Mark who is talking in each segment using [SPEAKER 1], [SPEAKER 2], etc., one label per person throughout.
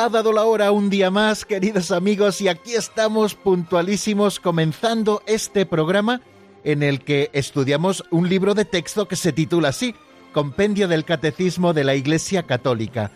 [SPEAKER 1] Ha dado la hora un día más, queridos amigos, y aquí estamos puntualísimos comenzando este programa en el que estudiamos un libro de texto que se titula así, Compendio del Catecismo de la Iglesia Católica.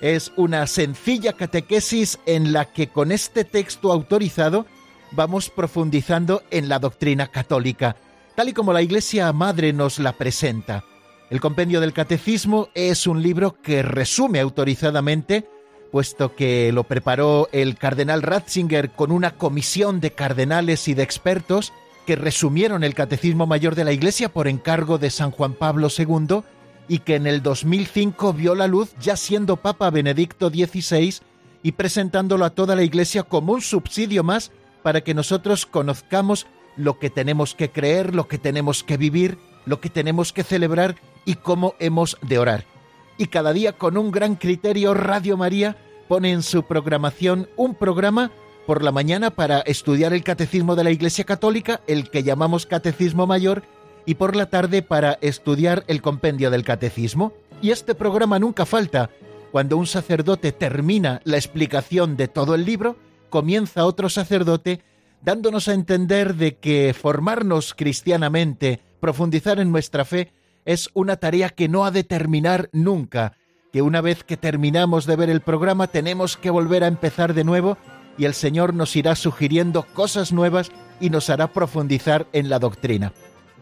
[SPEAKER 1] Es una sencilla catequesis en la que con este texto autorizado vamos profundizando en la doctrina católica, tal y como la Iglesia Madre nos la presenta. El Compendio del Catecismo es un libro que resume autorizadamente, puesto que lo preparó el cardenal Ratzinger con una comisión de cardenales y de expertos que resumieron el Catecismo Mayor de la Iglesia por encargo de San Juan Pablo II y que en el 2005 vio la luz ya siendo Papa Benedicto XVI y presentándolo a toda la Iglesia como un subsidio más para que nosotros conozcamos lo que tenemos que creer, lo que tenemos que vivir, lo que tenemos que celebrar y cómo hemos de orar. Y cada día con un gran criterio Radio María pone en su programación un programa por la mañana para estudiar el catecismo de la Iglesia Católica, el que llamamos Catecismo Mayor, y por la tarde para estudiar el compendio del catecismo. Y este programa nunca falta. Cuando un sacerdote termina la explicación de todo el libro, comienza otro sacerdote dándonos a entender de que formarnos cristianamente, profundizar en nuestra fe, es una tarea que no ha de terminar nunca, que una vez que terminamos de ver el programa tenemos que volver a empezar de nuevo y el Señor nos irá sugiriendo cosas nuevas y nos hará profundizar en la doctrina.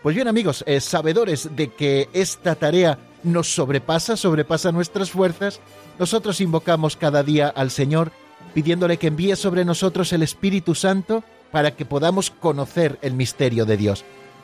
[SPEAKER 1] Pues bien amigos, eh, sabedores de que esta tarea nos sobrepasa, sobrepasa nuestras fuerzas, nosotros invocamos cada día al Señor pidiéndole que envíe sobre nosotros el Espíritu Santo para que podamos conocer el misterio de Dios.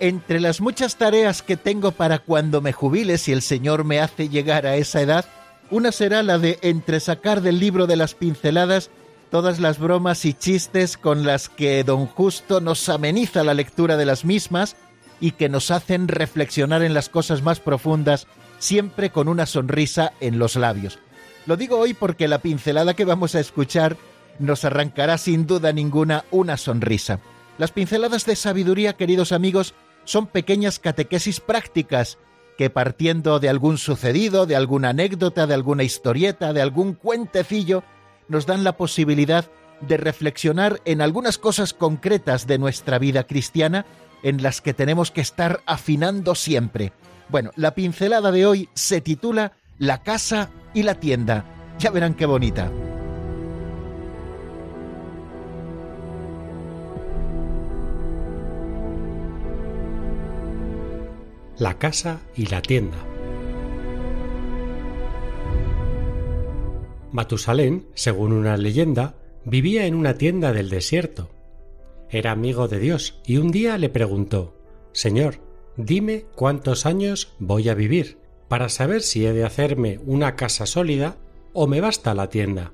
[SPEAKER 1] Entre las muchas tareas que tengo para cuando me jubile, si el Señor me hace llegar a esa edad, una será la de entresacar del libro de las pinceladas todas las bromas y chistes con las que don Justo nos ameniza la lectura de las mismas y que nos hacen reflexionar en las cosas más profundas, siempre con una sonrisa en los labios. Lo digo hoy porque la pincelada que vamos a escuchar nos arrancará sin duda ninguna una sonrisa. Las pinceladas de sabiduría, queridos amigos, son pequeñas catequesis prácticas que partiendo de algún sucedido, de alguna anécdota, de alguna historieta, de algún cuentecillo, nos dan la posibilidad de reflexionar en algunas cosas concretas de nuestra vida cristiana en las que tenemos que estar afinando siempre. Bueno, la pincelada de hoy se titula La casa y la tienda. Ya verán qué bonita.
[SPEAKER 2] La casa y la tienda. Matusalén, según una leyenda, vivía en una tienda del desierto. Era amigo de Dios y un día le preguntó Señor, dime cuántos años voy a vivir, para saber si he de hacerme una casa sólida o me basta la tienda.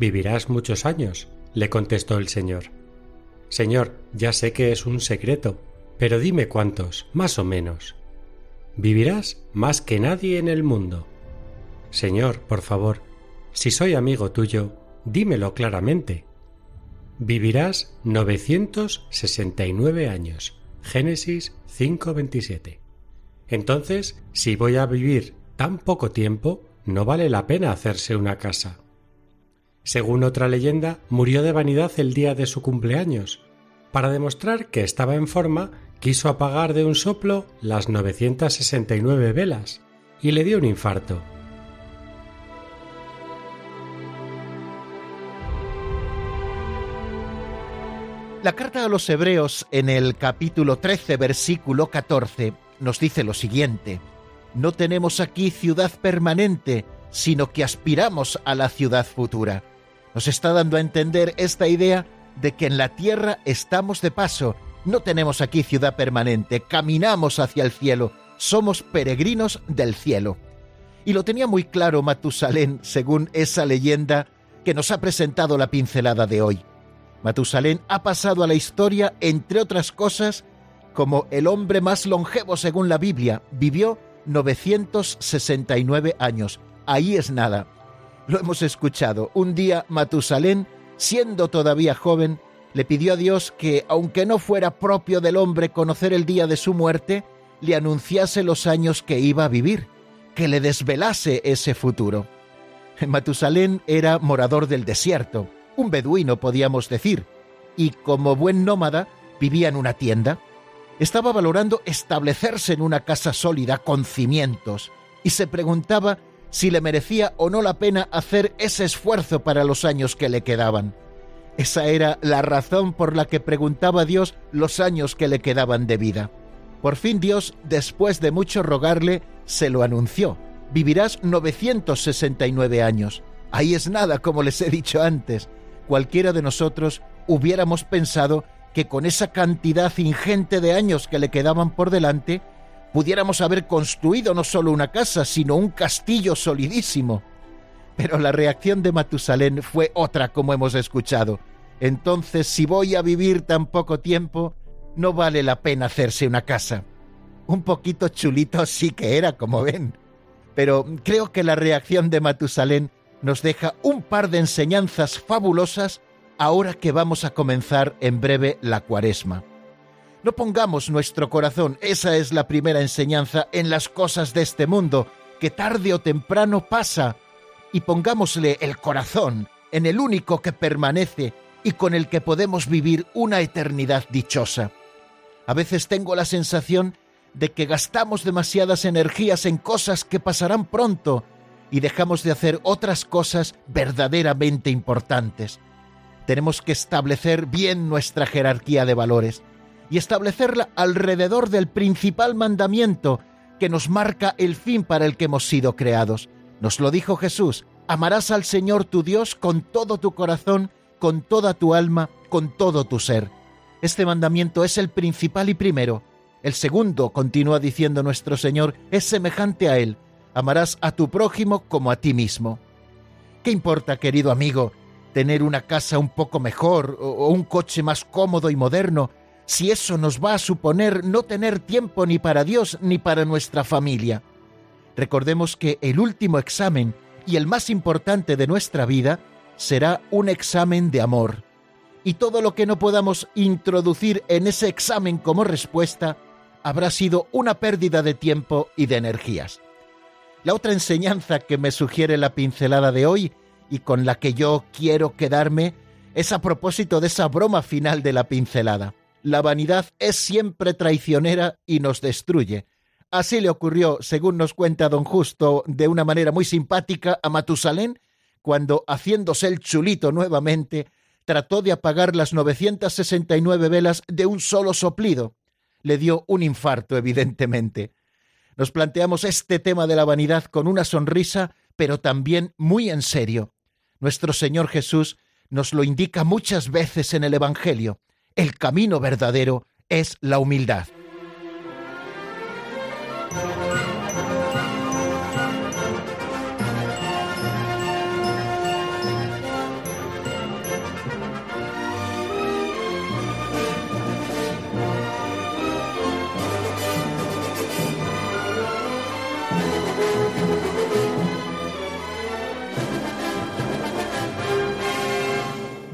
[SPEAKER 2] Vivirás muchos años, le contestó el Señor. Señor, ya sé que es un secreto, pero dime cuántos, más o menos. Vivirás más que nadie en el mundo. Señor, por favor, si soy amigo tuyo, dímelo claramente. Vivirás 969 años. Génesis 5:27. Entonces, si voy a vivir tan poco tiempo, no vale la pena hacerse una casa. Según otra leyenda, murió de vanidad el día de su cumpleaños. Para demostrar que estaba en forma, quiso apagar de un soplo las 969 velas y le dio un infarto.
[SPEAKER 1] La carta a los Hebreos en el capítulo 13, versículo 14, nos dice lo siguiente, No tenemos aquí ciudad permanente, sino que aspiramos a la ciudad futura nos está dando a entender esta idea de que en la tierra estamos de paso, no tenemos aquí ciudad permanente, caminamos hacia el cielo, somos peregrinos del cielo. Y lo tenía muy claro Matusalén según esa leyenda que nos ha presentado la pincelada de hoy. Matusalén ha pasado a la historia, entre otras cosas, como el hombre más longevo según la Biblia. Vivió 969 años. Ahí es nada. Lo hemos escuchado. Un día Matusalén, siendo todavía joven, le pidió a Dios que, aunque no fuera propio del hombre conocer el día de su muerte, le anunciase los años que iba a vivir, que le desvelase ese futuro. Matusalén era morador del desierto, un beduino podíamos decir, y como buen nómada vivía en una tienda. Estaba valorando establecerse en una casa sólida con cimientos y se preguntaba si le merecía o no la pena hacer ese esfuerzo para los años que le quedaban. Esa era la razón por la que preguntaba a Dios los años que le quedaban de vida. Por fin Dios, después de mucho rogarle, se lo anunció. Vivirás 969 años. Ahí es nada, como les he dicho antes. Cualquiera de nosotros hubiéramos pensado que con esa cantidad ingente de años que le quedaban por delante, pudiéramos haber construido no solo una casa, sino un castillo solidísimo. Pero la reacción de Matusalén fue otra, como hemos escuchado. Entonces, si voy a vivir tan poco tiempo, no vale la pena hacerse una casa. Un poquito chulito sí que era, como ven. Pero creo que la reacción de Matusalén nos deja un par de enseñanzas fabulosas ahora que vamos a comenzar en breve la cuaresma. No pongamos nuestro corazón, esa es la primera enseñanza, en las cosas de este mundo, que tarde o temprano pasa, y pongámosle el corazón en el único que permanece y con el que podemos vivir una eternidad dichosa. A veces tengo la sensación de que gastamos demasiadas energías en cosas que pasarán pronto y dejamos de hacer otras cosas verdaderamente importantes. Tenemos que establecer bien nuestra jerarquía de valores y establecerla alrededor del principal mandamiento que nos marca el fin para el que hemos sido creados. Nos lo dijo Jesús, amarás al Señor tu Dios con todo tu corazón, con toda tu alma, con todo tu ser. Este mandamiento es el principal y primero. El segundo, continúa diciendo nuestro Señor, es semejante a él. Amarás a tu prójimo como a ti mismo. ¿Qué importa, querido amigo, tener una casa un poco mejor o un coche más cómodo y moderno si eso nos va a suponer no tener tiempo ni para Dios ni para nuestra familia. Recordemos que el último examen y el más importante de nuestra vida será un examen de amor. Y todo lo que no podamos introducir en ese examen como respuesta habrá sido una pérdida de tiempo y de energías. La otra enseñanza que me sugiere la pincelada de hoy y con la que yo quiero quedarme es a propósito de esa broma final de la pincelada la vanidad es siempre traicionera y nos destruye. Así le ocurrió, según nos cuenta don Justo, de una manera muy simpática a Matusalén, cuando, haciéndose el chulito nuevamente, trató de apagar las 969 velas de un solo soplido. Le dio un infarto, evidentemente. Nos planteamos este tema de la vanidad con una sonrisa, pero también muy en serio. Nuestro Señor Jesús nos lo indica muchas veces en el Evangelio. El camino verdadero es la humildad.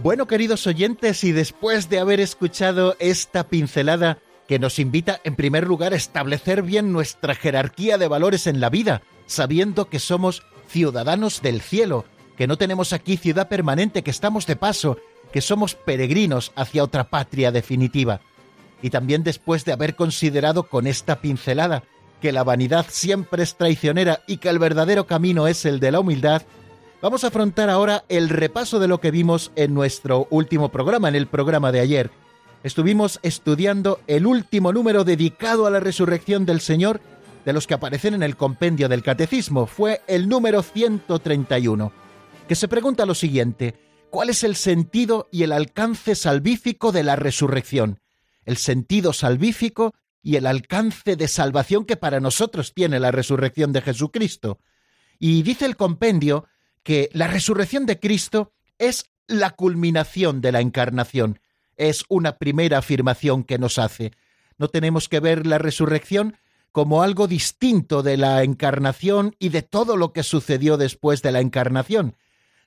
[SPEAKER 1] Bueno, queridos oyentes, y después de haber escuchado esta pincelada que nos invita en primer lugar a establecer bien nuestra jerarquía de valores en la vida, sabiendo que somos ciudadanos del cielo, que no tenemos aquí ciudad permanente, que estamos de paso, que somos peregrinos hacia otra patria definitiva. Y también después de haber considerado con esta pincelada que la vanidad siempre es traicionera y que el verdadero camino es el de la humildad, Vamos a afrontar ahora el repaso de lo que vimos en nuestro último programa, en el programa de ayer. Estuvimos estudiando el último número dedicado a la resurrección del Señor de los que aparecen en el compendio del Catecismo. Fue el número 131, que se pregunta lo siguiente, ¿cuál es el sentido y el alcance salvífico de la resurrección? El sentido salvífico y el alcance de salvación que para nosotros tiene la resurrección de Jesucristo. Y dice el compendio que la resurrección de Cristo es la culminación de la encarnación. Es una primera afirmación que nos hace. No tenemos que ver la resurrección como algo distinto de la encarnación y de todo lo que sucedió después de la encarnación,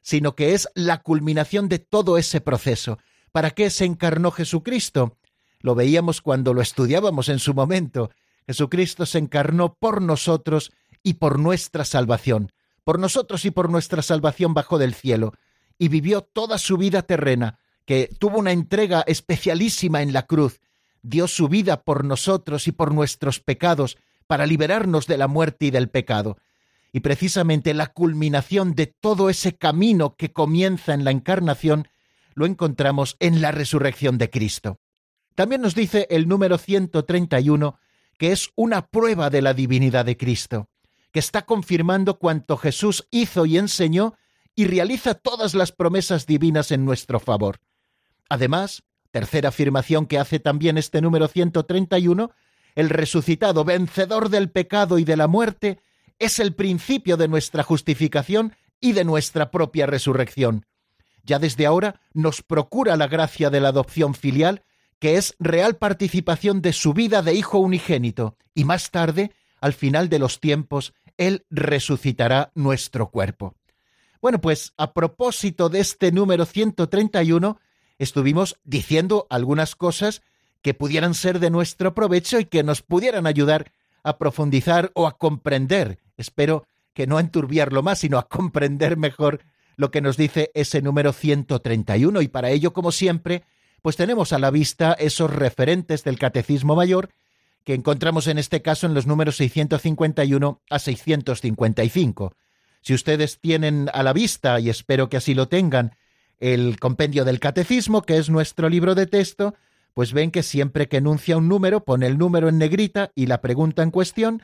[SPEAKER 1] sino que es la culminación de todo ese proceso. ¿Para qué se encarnó Jesucristo? Lo veíamos cuando lo estudiábamos en su momento. Jesucristo se encarnó por nosotros y por nuestra salvación por nosotros y por nuestra salvación bajó del cielo, y vivió toda su vida terrena, que tuvo una entrega especialísima en la cruz, dio su vida por nosotros y por nuestros pecados, para liberarnos de la muerte y del pecado. Y precisamente la culminación de todo ese camino que comienza en la encarnación lo encontramos en la resurrección de Cristo. También nos dice el número 131 que es una prueba de la divinidad de Cristo que está confirmando cuanto Jesús hizo y enseñó y realiza todas las promesas divinas en nuestro favor. Además, tercera afirmación que hace también este número 131, el resucitado, vencedor del pecado y de la muerte, es el principio de nuestra justificación y de nuestra propia resurrección. Ya desde ahora nos procura la gracia de la adopción filial, que es real participación de su vida de hijo unigénito, y más tarde, al final de los tiempos, él resucitará nuestro cuerpo. Bueno, pues a propósito de este número 131, estuvimos diciendo algunas cosas que pudieran ser de nuestro provecho y que nos pudieran ayudar a profundizar o a comprender, espero que no a enturbiarlo más, sino a comprender mejor lo que nos dice ese número 131 y para ello, como siempre, pues tenemos a la vista esos referentes del Catecismo Mayor que encontramos en este caso en los números 651 a 655. Si ustedes tienen a la vista, y espero que así lo tengan, el compendio del catecismo, que es nuestro libro de texto, pues ven que siempre que enuncia un número, pone el número en negrita y la pregunta en cuestión,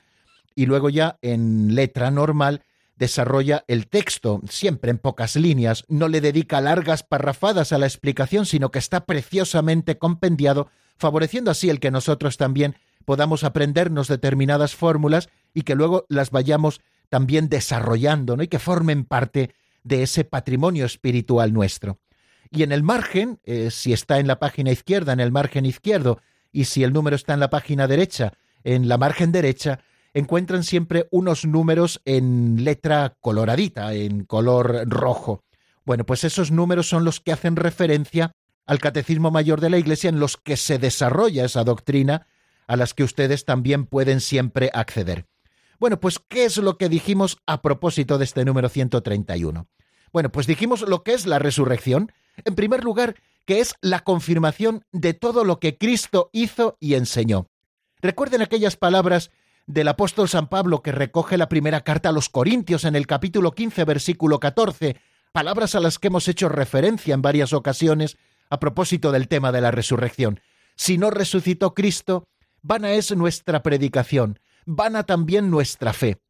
[SPEAKER 1] y luego ya en letra normal desarrolla el texto, siempre en pocas líneas, no le dedica largas parrafadas a la explicación, sino que está preciosamente compendiado, favoreciendo así el que nosotros también podamos aprendernos determinadas fórmulas y que luego las vayamos también desarrollando, ¿no? Y que formen parte de ese patrimonio espiritual nuestro. Y en el margen, eh, si está en la página izquierda, en el margen izquierdo, y si el número está en la página derecha, en la margen derecha, encuentran siempre unos números en letra coloradita, en color rojo. Bueno, pues esos números son los que hacen referencia al Catecismo Mayor de la Iglesia en los que se desarrolla esa doctrina a las que ustedes también pueden siempre acceder. Bueno, pues ¿qué es lo que dijimos a propósito de este número 131? Bueno, pues dijimos lo que es la resurrección. En primer lugar, que es la confirmación de todo lo que Cristo hizo y enseñó. Recuerden aquellas palabras del apóstol San Pablo que recoge la primera carta a los Corintios en el capítulo 15, versículo 14, palabras a las que hemos hecho referencia en varias ocasiones a propósito del tema de la resurrección. Si no resucitó Cristo, Vana es nuestra predicación, vana también nuestra fe.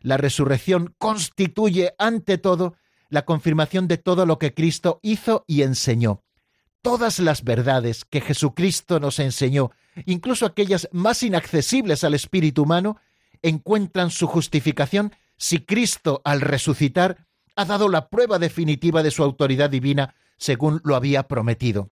[SPEAKER 1] La resurrección constituye, ante todo, la confirmación de todo lo que Cristo hizo y enseñó. Todas las verdades que Jesucristo nos enseñó, incluso aquellas más inaccesibles al espíritu humano, encuentran su justificación si Cristo, al resucitar, ha dado la prueba definitiva de su autoridad divina según lo había prometido.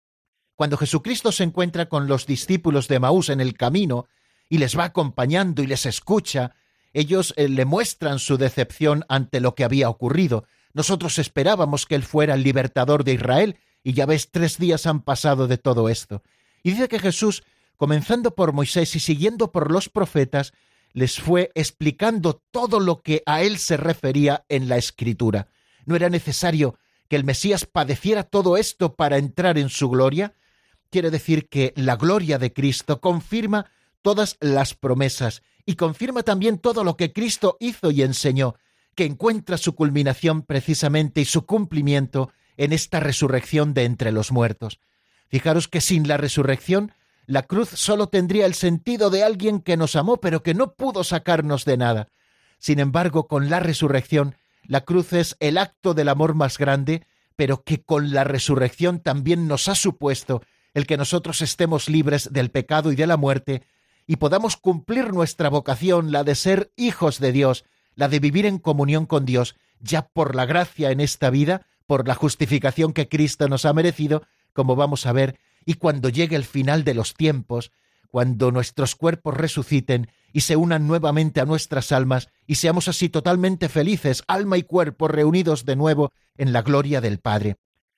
[SPEAKER 1] Cuando Jesucristo se encuentra con los discípulos de Maús en el camino y les va acompañando y les escucha, ellos eh, le muestran su decepción ante lo que había ocurrido. Nosotros esperábamos que él fuera el libertador de Israel y ya ves, tres días han pasado de todo esto. Y dice que Jesús, comenzando por Moisés y siguiendo por los profetas, les fue explicando todo lo que a él se refería en la Escritura. No era necesario que el Mesías padeciera todo esto para entrar en su gloria. Quiere decir que la gloria de Cristo confirma todas las promesas y confirma también todo lo que Cristo hizo y enseñó, que encuentra su culminación precisamente y su cumplimiento en esta resurrección de entre los muertos. Fijaros que sin la resurrección la cruz solo tendría el sentido de alguien que nos amó, pero que no pudo sacarnos de nada. Sin embargo, con la resurrección, la cruz es el acto del amor más grande, pero que con la resurrección también nos ha supuesto el que nosotros estemos libres del pecado y de la muerte, y podamos cumplir nuestra vocación, la de ser hijos de Dios, la de vivir en comunión con Dios, ya por la gracia en esta vida, por la justificación que Cristo nos ha merecido, como vamos a ver y cuando llegue el final de los tiempos, cuando nuestros cuerpos resuciten y se unan nuevamente a nuestras almas y seamos así totalmente felices, alma y cuerpo reunidos de nuevo en la gloria del Padre.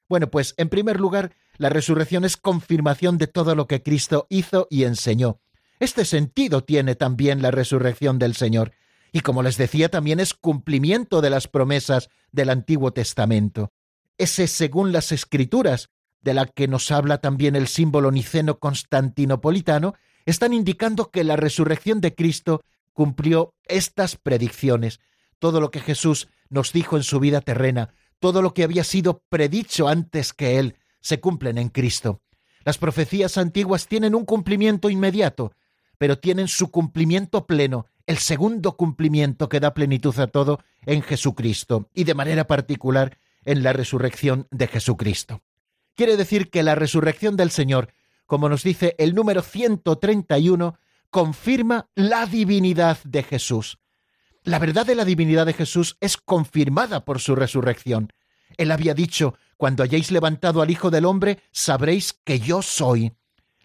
[SPEAKER 1] Bueno, pues en primer lugar, la resurrección es confirmación de todo lo que Cristo hizo y enseñó. Este sentido tiene también la resurrección del Señor, y como les decía, también es cumplimiento de las promesas del Antiguo Testamento. Ese, según las Escrituras, de la que nos habla también el símbolo niceno constantinopolitano, están indicando que la resurrección de Cristo cumplió estas predicciones. Todo lo que Jesús nos dijo en su vida terrena, todo lo que había sido predicho antes que Él, se cumplen en Cristo. Las profecías antiguas tienen un cumplimiento inmediato, pero tienen su cumplimiento pleno, el segundo cumplimiento que da plenitud a todo en Jesucristo, y de manera particular en la resurrección de Jesucristo. Quiere decir que la resurrección del Señor, como nos dice el número 131, confirma la divinidad de Jesús. La verdad de la divinidad de Jesús es confirmada por su resurrección. Él había dicho, cuando hayáis levantado al Hijo del Hombre, sabréis que yo soy.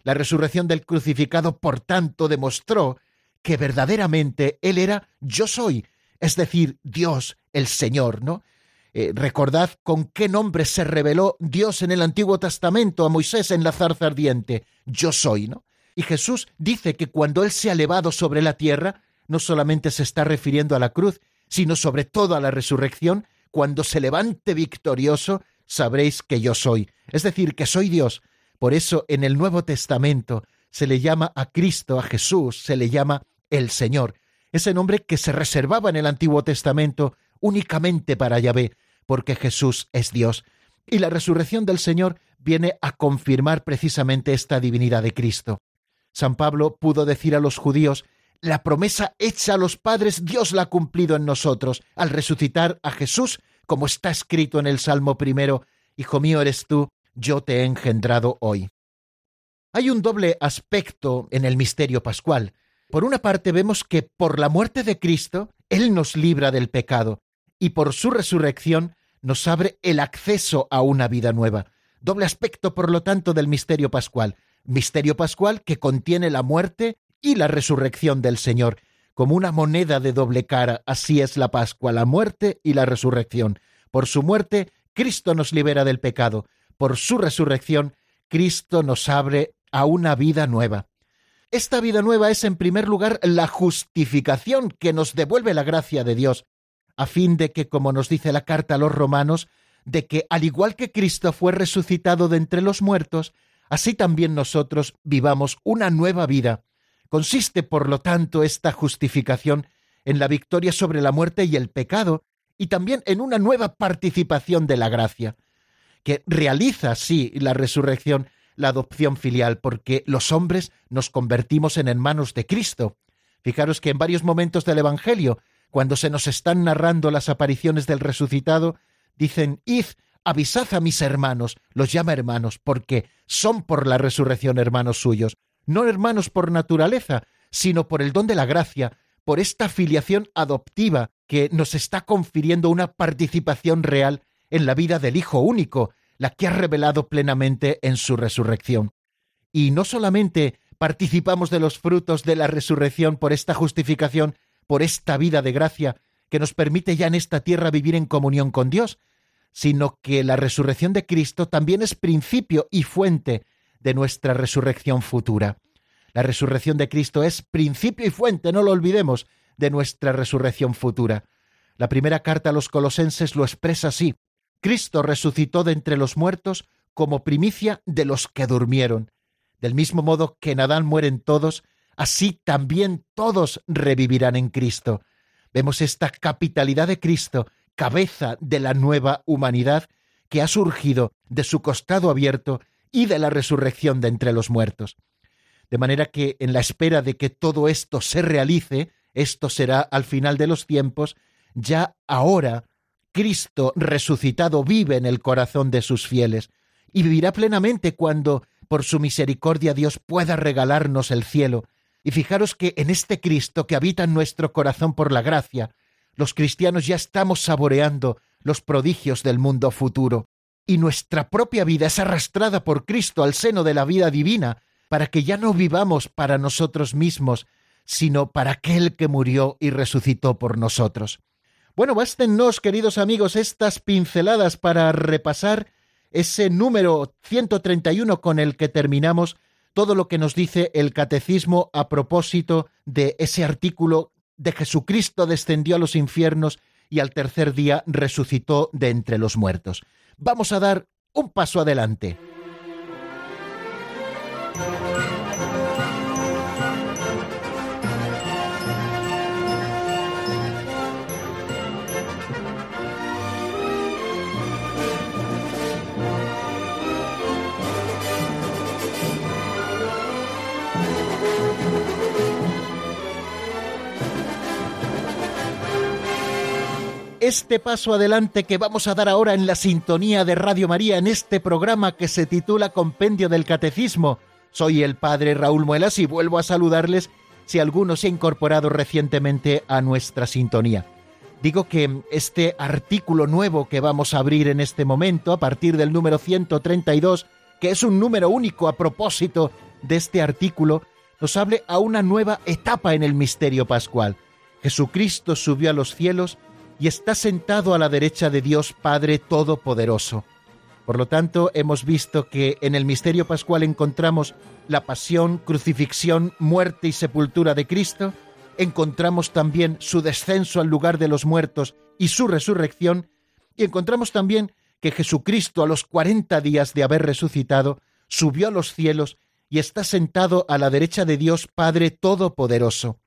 [SPEAKER 1] La resurrección del crucificado, por tanto, demostró que verdaderamente Él era yo soy, es decir, Dios, el Señor, ¿no? Eh, recordad con qué nombre se reveló Dios en el Antiguo Testamento a Moisés en la zarza ardiente. Yo soy, ¿no? Y Jesús dice que cuando Él se ha elevado sobre la tierra, no solamente se está refiriendo a la cruz, sino sobre todo a la resurrección, cuando se levante victorioso, sabréis que yo soy, es decir, que soy Dios. Por eso en el Nuevo Testamento se le llama a Cristo, a Jesús, se le llama el Señor, ese nombre que se reservaba en el Antiguo Testamento únicamente para Yahvé, porque Jesús es Dios. Y la resurrección del Señor viene a confirmar precisamente esta divinidad de Cristo. San Pablo pudo decir a los judíos, la promesa hecha a los padres Dios la ha cumplido en nosotros al resucitar a Jesús, como está escrito en el Salmo primero, Hijo mío eres tú, yo te he engendrado hoy. Hay un doble aspecto en el misterio pascual. Por una parte vemos que por la muerte de Cristo, Él nos libra del pecado, y por su resurrección nos abre el acceso a una vida nueva. Doble aspecto, por lo tanto, del misterio pascual. Misterio pascual que contiene la muerte y la resurrección del Señor. Como una moneda de doble cara, así es la Pascua, la muerte y la resurrección. Por su muerte, Cristo nos libera del pecado. Por su resurrección, Cristo nos abre a una vida nueva. Esta vida nueva es, en primer lugar, la justificación que nos devuelve la gracia de Dios a fin de que, como nos dice la carta a los romanos, de que al igual que Cristo fue resucitado de entre los muertos, así también nosotros vivamos una nueva vida. Consiste, por lo tanto, esta justificación en la victoria sobre la muerte y el pecado, y también en una nueva participación de la gracia, que realiza, sí, la resurrección, la adopción filial, porque los hombres nos convertimos en hermanos de Cristo. Fijaros que en varios momentos del Evangelio cuando se nos están narrando las apariciones del resucitado, dicen, id, avisad a mis hermanos, los llama hermanos, porque son por la resurrección hermanos suyos, no hermanos por naturaleza, sino por el don de la gracia, por esta filiación adoptiva que nos está confiriendo una participación real en la vida del Hijo único, la que ha revelado plenamente en su resurrección. Y no solamente participamos de los frutos de la resurrección por esta justificación, por esta vida de gracia que nos permite ya en esta tierra vivir en comunión con Dios, sino que la resurrección de Cristo también es principio y fuente de nuestra resurrección futura. La resurrección de Cristo es principio y fuente, no lo olvidemos, de nuestra resurrección futura. La primera carta a los colosenses lo expresa así. Cristo resucitó de entre los muertos como primicia de los que durmieron. Del mismo modo que en Adán mueren todos, así también todos revivirán en Cristo. Vemos esta capitalidad de Cristo, cabeza de la nueva humanidad, que ha surgido de su costado abierto y de la resurrección de entre los muertos. De manera que en la espera de que todo esto se realice, esto será al final de los tiempos, ya ahora Cristo resucitado vive en el corazón de sus fieles y vivirá plenamente cuando, por su misericordia, Dios pueda regalarnos el cielo. Y fijaros que en este Cristo que habita en nuestro corazón por la gracia, los cristianos ya estamos saboreando los prodigios del mundo futuro, y nuestra propia vida es arrastrada por Cristo al seno de la vida divina, para que ya no vivamos para nosotros mismos, sino para aquel que murió y resucitó por nosotros. Bueno, bástenos, queridos amigos, estas pinceladas para repasar ese número 131 con el que terminamos todo lo que nos dice el catecismo a propósito de ese artículo de Jesucristo descendió a los infiernos y al tercer día resucitó de entre los muertos. Vamos a dar un paso adelante. Este paso adelante que vamos a dar ahora en la sintonía de Radio María en este programa que se titula Compendio del Catecismo. Soy el padre Raúl Muelas y vuelvo a saludarles si alguno se ha incorporado recientemente a nuestra sintonía. Digo que este artículo nuevo que vamos a abrir en este momento, a partir del número 132, que es un número único a propósito de este artículo, nos hable a una nueva etapa en el misterio pascual. Jesucristo subió a los cielos y está sentado a la derecha de Dios Padre Todopoderoso. Por lo tanto, hemos visto que en el misterio pascual encontramos la pasión, crucifixión, muerte y sepultura de Cristo, encontramos también su descenso al lugar de los muertos y su resurrección, y encontramos también que Jesucristo a los cuarenta días de haber resucitado subió a los cielos y está sentado a la derecha de Dios Padre Todopoderoso.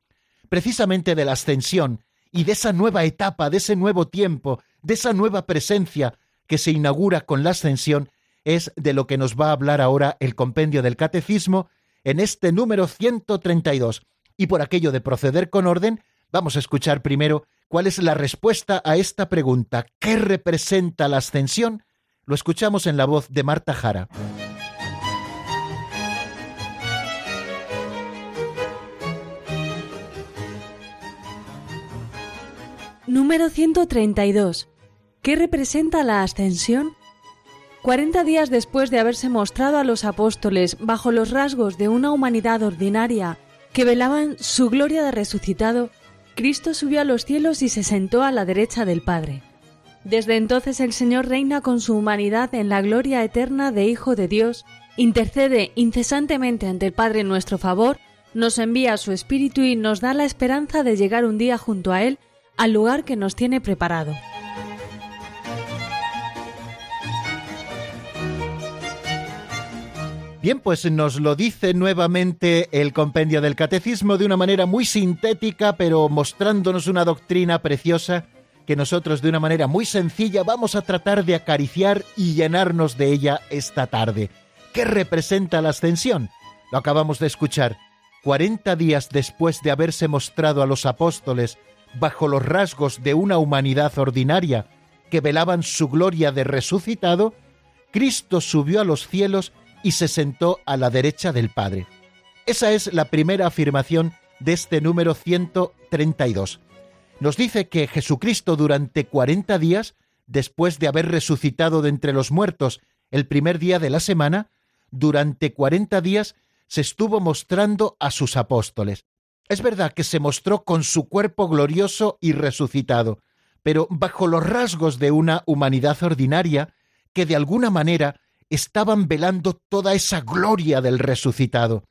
[SPEAKER 1] Precisamente de la ascensión y de esa nueva etapa, de ese nuevo tiempo, de esa nueva presencia que se inaugura con la ascensión, es de lo que nos va a hablar ahora el compendio del catecismo en este número 132. Y por aquello de proceder con orden, vamos a escuchar primero cuál es la respuesta a esta pregunta. ¿Qué representa la ascensión? Lo escuchamos en la voz de Marta Jara.
[SPEAKER 3] Número 132. ¿Qué representa la ascensión? Cuarenta días después de haberse mostrado a los apóstoles bajo los rasgos de una humanidad ordinaria que velaban su gloria de resucitado, Cristo subió a los cielos y se sentó a la derecha del Padre. Desde entonces el Señor reina con su humanidad en la gloria eterna de Hijo de Dios, intercede incesantemente ante el Padre en nuestro favor, nos envía su Espíritu y nos da la esperanza de llegar un día junto a Él al lugar que nos tiene preparado.
[SPEAKER 1] Bien, pues nos lo dice nuevamente el compendio del catecismo de una manera muy sintética, pero mostrándonos una doctrina preciosa que nosotros de una manera muy sencilla vamos a tratar de acariciar y llenarnos de ella esta tarde. ¿Qué representa la ascensión? Lo acabamos de escuchar. Cuarenta días después de haberse mostrado a los apóstoles bajo los rasgos de una humanidad ordinaria que velaban su gloria de resucitado, Cristo subió a los cielos y se sentó a la derecha del Padre. Esa es la primera afirmación de este número 132. Nos dice que Jesucristo durante 40 días, después de haber resucitado de entre los muertos el primer día de la semana, durante 40 días se estuvo mostrando a sus apóstoles. Es verdad que se mostró con su cuerpo glorioso y resucitado, pero bajo los rasgos de una humanidad ordinaria que de alguna manera estaban velando toda esa gloria del resucitado.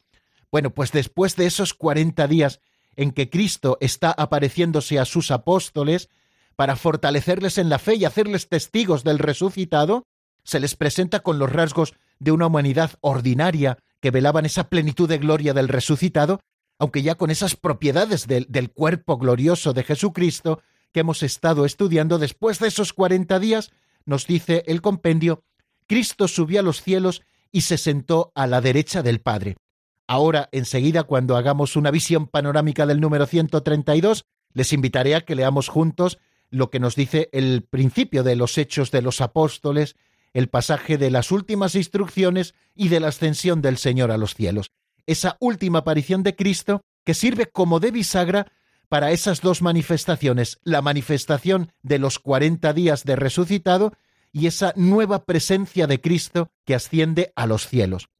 [SPEAKER 1] Bueno, pues después de esos cuarenta días en que Cristo está apareciéndose a sus apóstoles para fortalecerles en la fe y hacerles testigos del resucitado, se les presenta con los rasgos de una humanidad ordinaria que velaban esa plenitud de gloria del resucitado, aunque ya con esas propiedades del, cuerpo glorioso de Jesucristo que hemos estado estudiando después de esos cuarenta días, nos dice el compendio, Cristo subió a los cielos y se sentó a la derecha del Padre. Ahora, enseguida, cuando hagamos una visión panorámica del número 132, les invitaré a que leamos juntos lo que nos dice el principio de los hechos de los apóstoles, el pasaje de las últimas instrucciones y de la ascensión del Señor a los cielos. Esa última aparición de Cristo que sirve como de bisagra para esas dos manifestaciones, la manifestación de los cuarenta días de resucitado y esa nueva presencia de Cristo que asciende a los cielos.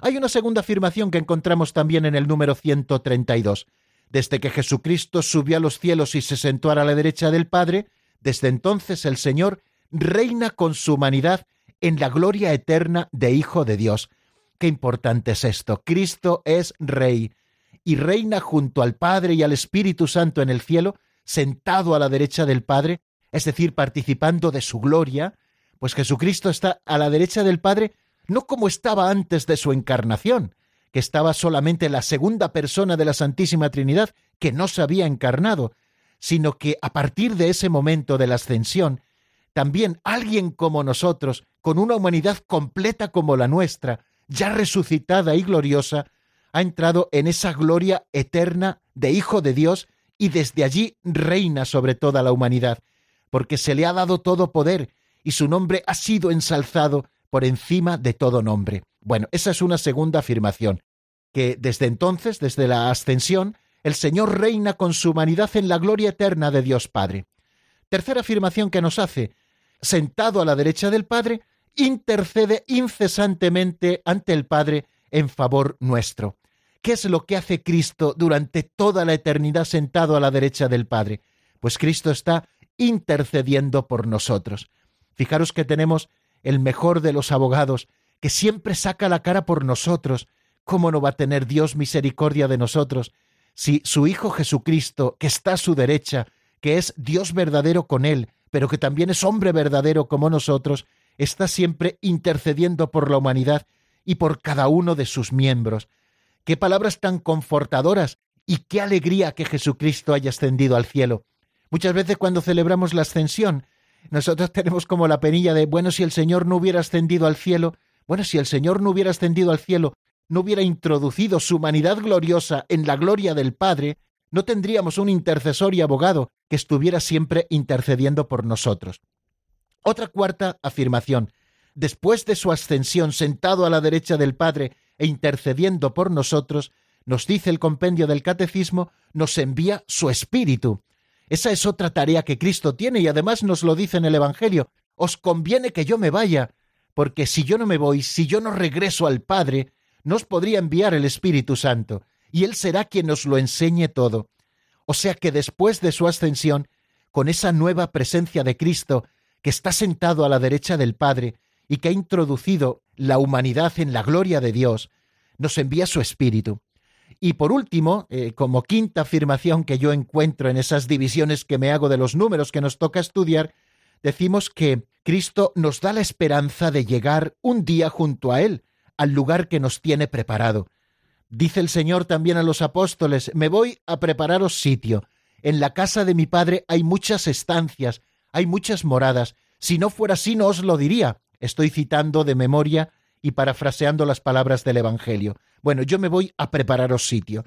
[SPEAKER 1] Hay una segunda afirmación que encontramos también en el número 132. Desde que Jesucristo subió a los cielos y se sentó a la derecha del Padre, desde entonces el Señor reina con su humanidad en la gloria eterna de Hijo de Dios. Qué importante es esto. Cristo es Rey y reina junto al Padre y al Espíritu Santo en el cielo, sentado a la derecha del Padre, es decir, participando de su gloria, pues Jesucristo está a la derecha del Padre no como estaba antes de su encarnación, que estaba solamente la segunda persona de la Santísima Trinidad, que no se había encarnado, sino que a partir de ese momento de la ascensión, también alguien como nosotros, con una humanidad completa como la nuestra, ya resucitada y gloriosa, ha entrado en esa gloria eterna de Hijo de Dios y desde allí reina sobre toda la humanidad, porque se le ha dado todo poder y su nombre ha sido ensalzado por encima de todo nombre. Bueno, esa es una segunda afirmación, que desde entonces, desde la ascensión, el Señor reina con su humanidad en la gloria eterna de Dios Padre. Tercera afirmación que nos hace, sentado a la derecha del Padre, intercede incesantemente ante el Padre en favor nuestro. ¿Qué es lo que hace Cristo durante toda la eternidad sentado a la derecha del Padre? Pues Cristo está intercediendo por nosotros. Fijaros que tenemos el mejor de los abogados, que siempre saca la cara por nosotros. ¿Cómo no va a tener Dios misericordia de nosotros si su Hijo Jesucristo, que está a su derecha, que es Dios verdadero con Él, pero que también es hombre verdadero como nosotros, está siempre intercediendo por la humanidad y por cada uno de sus miembros? Qué palabras tan confortadoras y qué alegría que Jesucristo haya ascendido al cielo. Muchas veces cuando celebramos la ascensión, nosotros tenemos como la penilla de, bueno, si el Señor no hubiera ascendido al cielo, bueno, si el Señor no hubiera ascendido al cielo, no hubiera introducido su humanidad gloriosa en la gloria del Padre, no tendríamos un intercesor y abogado que estuviera siempre intercediendo por nosotros. Otra cuarta afirmación. Después de su ascensión sentado a la derecha del Padre e intercediendo por nosotros, nos dice el compendio del Catecismo, nos envía su Espíritu. Esa es otra tarea que Cristo tiene y además nos lo dice en el Evangelio. Os conviene que yo me vaya, porque si yo no me voy, si yo no regreso al Padre, no os podría enviar el Espíritu Santo, y Él será quien nos lo enseñe todo. O sea que después de su ascensión, con esa nueva presencia de Cristo, que está sentado a la derecha del Padre, y que ha introducido la humanidad en la gloria de Dios, nos envía su Espíritu. Y por último, eh, como quinta afirmación que yo encuentro en esas divisiones que me hago de los números que nos toca estudiar, decimos que Cristo nos da la esperanza de llegar un día junto a Él, al lugar que nos tiene preparado. Dice el Señor también a los apóstoles, me voy a prepararos sitio. En la casa de mi Padre hay muchas estancias, hay muchas moradas. Si no fuera así, no os lo diría. Estoy citando de memoria y parafraseando las palabras del Evangelio. Bueno, yo me voy a prepararos sitio.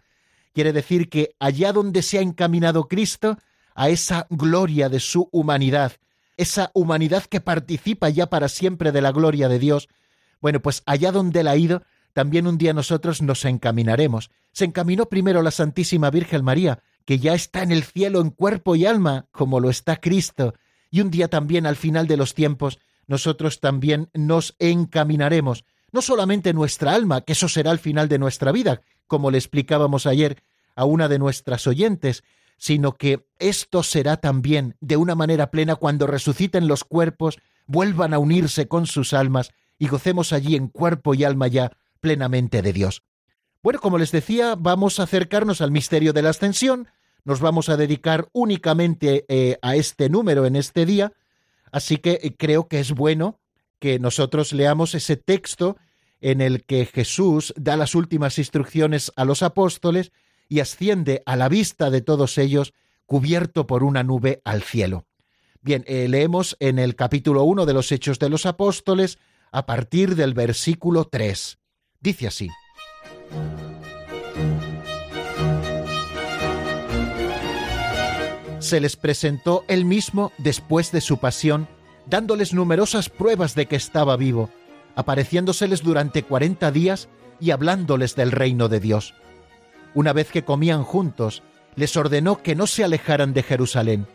[SPEAKER 1] Quiere decir que allá donde se ha encaminado Cristo, a esa gloria de su humanidad, esa humanidad que participa ya para siempre de la gloria de Dios, bueno, pues allá donde él ha ido, también un día nosotros nos encaminaremos. Se encaminó primero la Santísima Virgen María, que ya está en el cielo en cuerpo y alma, como lo está Cristo, y un día también al final de los tiempos nosotros también nos encaminaremos, no solamente nuestra alma, que eso será el final de nuestra vida, como le explicábamos ayer a una de nuestras oyentes, sino que esto será también de una manera plena cuando resuciten los cuerpos, vuelvan a unirse con sus almas y gocemos allí en cuerpo y alma ya plenamente de Dios. Bueno, como les decía, vamos a acercarnos al misterio de la ascensión, nos vamos a dedicar únicamente eh, a este número en este día, así que eh, creo que es bueno que nosotros leamos ese texto en el que Jesús da las últimas instrucciones a los apóstoles y asciende a la vista de todos ellos cubierto por una nube al cielo. Bien, eh, leemos en el capítulo 1 de los Hechos de los Apóstoles a partir del versículo 3. Dice así. Se les presentó él mismo después de su pasión, dándoles numerosas pruebas de que estaba vivo, apareciéndoseles durante cuarenta días y hablándoles del reino de Dios. Una vez que comían juntos, les ordenó que no se alejaran de Jerusalén,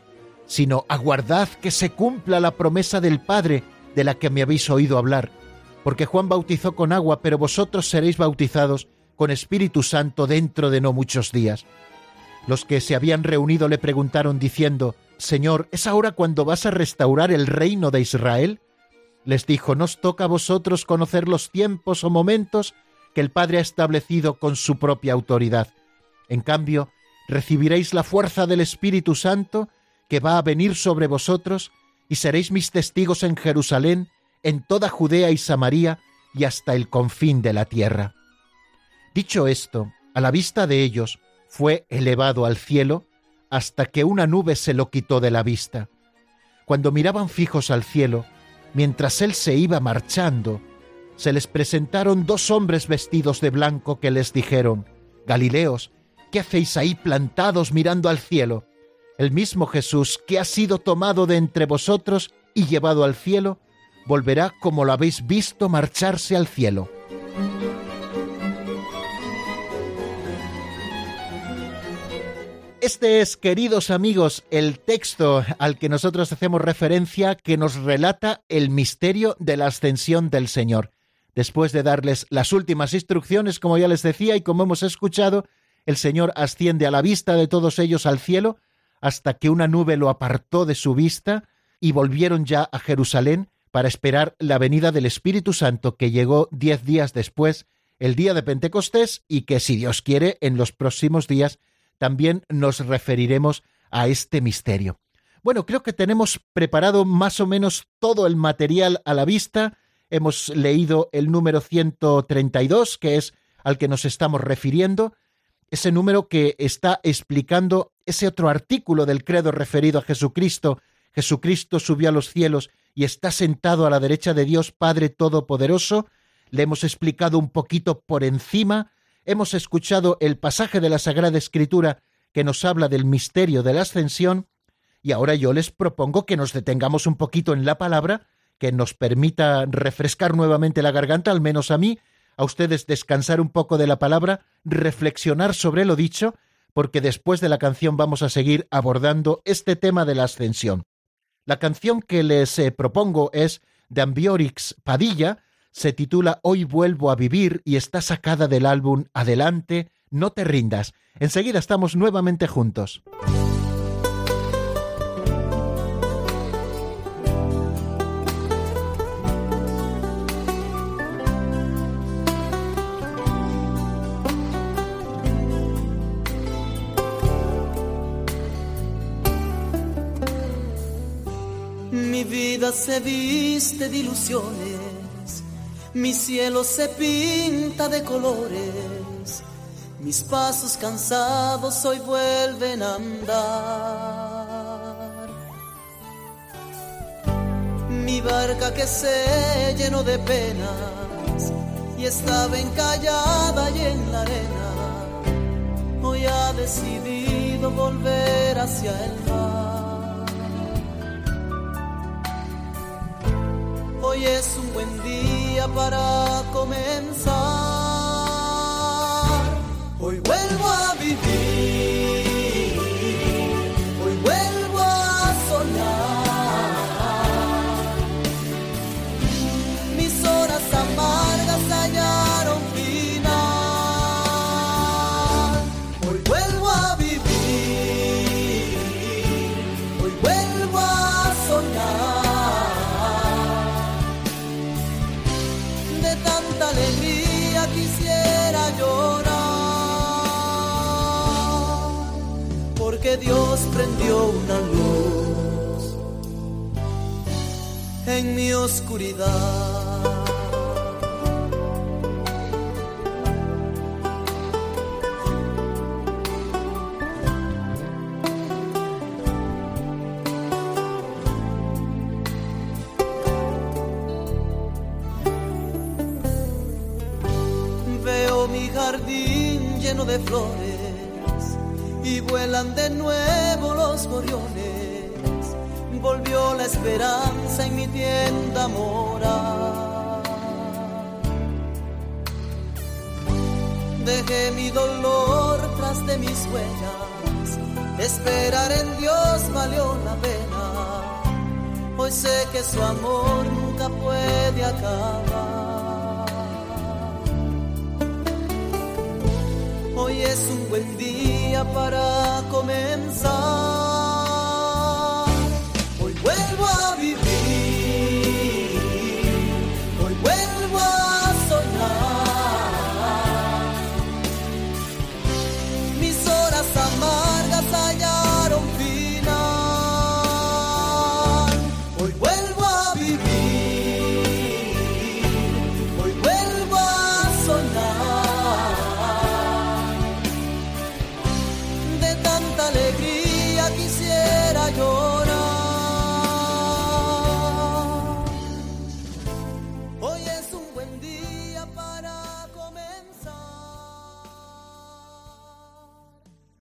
[SPEAKER 1] sino aguardad que se cumpla la promesa del Padre de la que me habéis oído hablar, porque Juan bautizó con agua, pero vosotros seréis bautizados con Espíritu Santo dentro de no muchos días. Los que se habían reunido le preguntaron diciendo, Señor, ¿es ahora cuando vas a restaurar el reino de Israel? Les dijo, ¿nos toca a vosotros conocer los tiempos o momentos que el Padre ha establecido con su propia autoridad? En cambio, recibiréis la fuerza del Espíritu Santo que va a venir sobre vosotros y seréis mis testigos en Jerusalén, en toda Judea y Samaria y hasta el confín de la tierra. Dicho esto, a la vista de ellos, fue elevado al cielo hasta que una nube se lo quitó de la vista. Cuando miraban fijos al cielo, mientras él se iba marchando, se les presentaron dos hombres vestidos de blanco que les dijeron, Galileos, ¿qué hacéis ahí plantados mirando al cielo? El mismo Jesús que ha sido tomado de entre vosotros y llevado al cielo, volverá como lo habéis visto marcharse al cielo. Este es, queridos amigos, el texto al que nosotros hacemos referencia que nos relata el misterio de la ascensión del Señor. Después de darles las últimas instrucciones, como ya les decía y como hemos escuchado, el Señor asciende a la vista de todos ellos al cielo, hasta que una nube lo apartó de su vista y volvieron ya a Jerusalén para esperar la venida del Espíritu Santo que llegó diez días después, el día de Pentecostés, y que si Dios quiere, en los próximos días también nos referiremos a este misterio. Bueno, creo que tenemos preparado más o menos todo el material a la vista. Hemos leído el número 132, que es al que nos estamos refiriendo, ese número que está explicando ese otro artículo del credo referido a Jesucristo. Jesucristo subió a los cielos y está sentado a la derecha de Dios Padre Todopoderoso. Le hemos explicado un poquito por encima hemos escuchado el pasaje de la Sagrada Escritura que nos habla del misterio de la ascensión, y ahora yo les propongo que nos detengamos un poquito en la palabra, que nos permita refrescar nuevamente la garganta, al menos a mí, a ustedes descansar un poco de la palabra, reflexionar sobre lo dicho, porque después de la canción vamos a seguir abordando este tema de la ascensión. La canción que les eh, propongo es de Ambiorix Padilla, se titula Hoy vuelvo a vivir y está sacada del álbum Adelante, no te rindas. Enseguida estamos nuevamente juntos.
[SPEAKER 4] Mi vida se viste de ilusiones mi cielo se pinta de colores, mis pasos cansados hoy vuelven a andar. Mi barca que se llenó de penas y estaba encallada y en la arena, hoy ha decidido volver hacia el mar. Hoy es un buen día para comenzar. Hoy vuelvo a vivir. Dios prendió una luz en mi oscuridad. Veo mi jardín lleno de flores vuelan de nuevo los gorriones. Volvió la esperanza en mi tienda morar. Dejé mi dolor tras de mis huellas. Esperar en Dios valió la pena. Hoy sé que su amor nunca puede acabar. Hoy es un buen día para comenzar.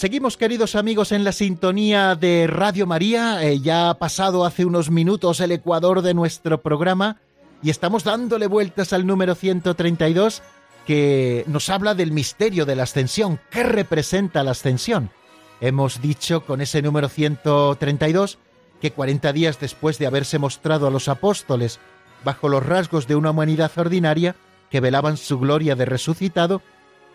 [SPEAKER 1] Seguimos, queridos amigos, en la sintonía de Radio María. Eh, ya ha pasado hace unos minutos el ecuador de nuestro programa y estamos dándole vueltas al número 132 que nos habla del misterio de la ascensión. ¿Qué representa la ascensión? Hemos dicho con ese número 132 que 40 días después de haberse mostrado a los apóstoles bajo los rasgos de una humanidad ordinaria que velaban su gloria de resucitado,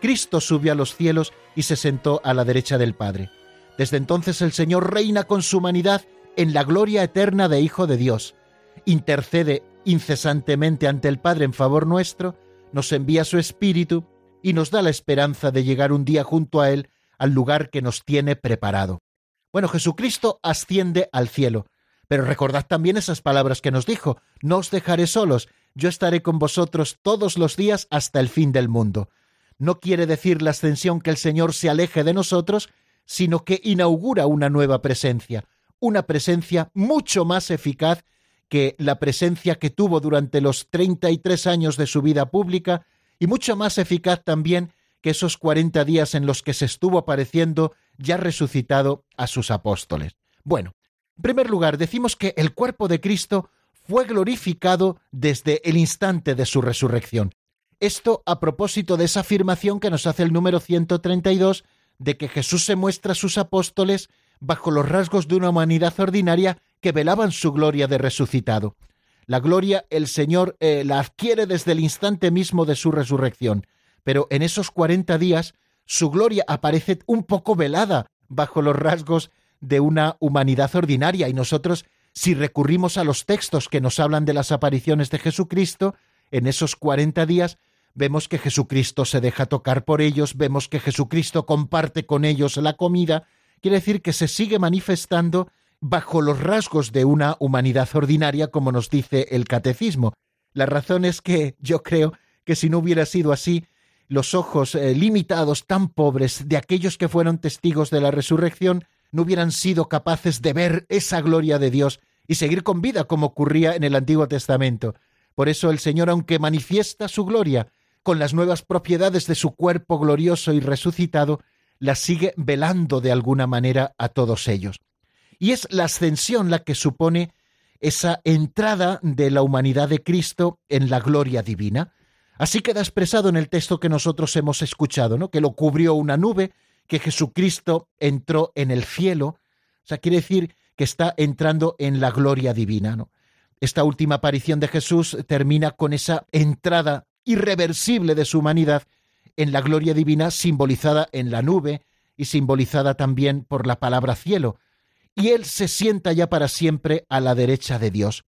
[SPEAKER 1] Cristo subió a los cielos y se sentó a la derecha del Padre. Desde entonces el Señor reina con su humanidad en la gloria eterna de Hijo de Dios. Intercede incesantemente ante el Padre en favor nuestro, nos envía su Espíritu y nos da la esperanza de llegar un día junto a Él al lugar que nos tiene preparado. Bueno, Jesucristo asciende al cielo, pero recordad también esas palabras que nos dijo, no os dejaré solos, yo estaré con vosotros todos los días hasta el fin del mundo no quiere decir la ascensión que el Señor se aleje de nosotros, sino que inaugura una nueva presencia, una presencia mucho más eficaz que la presencia que tuvo durante los 33 años de su vida pública y mucho más eficaz también que esos 40 días en los que se estuvo apareciendo ya resucitado a sus apóstoles. Bueno, en primer lugar, decimos que el cuerpo de Cristo fue glorificado desde el instante de su resurrección. Esto a propósito de esa afirmación que nos hace el número 132 de que Jesús se muestra a sus apóstoles bajo los rasgos de una humanidad ordinaria que velaban su gloria de resucitado. La gloria el Señor eh, la adquiere desde el instante mismo de su resurrección, pero en esos cuarenta días su gloria aparece un poco velada bajo los rasgos de una humanidad ordinaria y nosotros, si recurrimos a los textos que nos hablan de las apariciones de Jesucristo, en esos cuarenta días vemos que Jesucristo se deja tocar por ellos, vemos que Jesucristo comparte con ellos la comida, quiere decir que se sigue manifestando bajo los rasgos de una humanidad ordinaria, como nos dice el catecismo. La razón es que yo creo que si no hubiera sido así, los ojos eh, limitados, tan pobres, de aquellos que fueron testigos de la resurrección, no hubieran sido capaces de ver esa gloria de Dios y seguir con vida como ocurría en el Antiguo Testamento. Por eso el Señor, aunque manifiesta su gloria con las nuevas propiedades de su cuerpo glorioso y resucitado, la sigue velando de alguna manera a todos ellos. Y es la ascensión la que supone esa entrada de la humanidad de Cristo en la gloria divina. Así queda expresado en el texto que nosotros hemos escuchado, ¿no? Que lo cubrió una nube, que Jesucristo entró en el cielo. O sea, quiere decir que está entrando en la gloria divina, ¿no? Esta última aparición de Jesús termina con esa entrada irreversible de su humanidad en la gloria divina simbolizada en la nube y simbolizada también por la palabra cielo, y él se sienta ya para siempre a la derecha de Dios.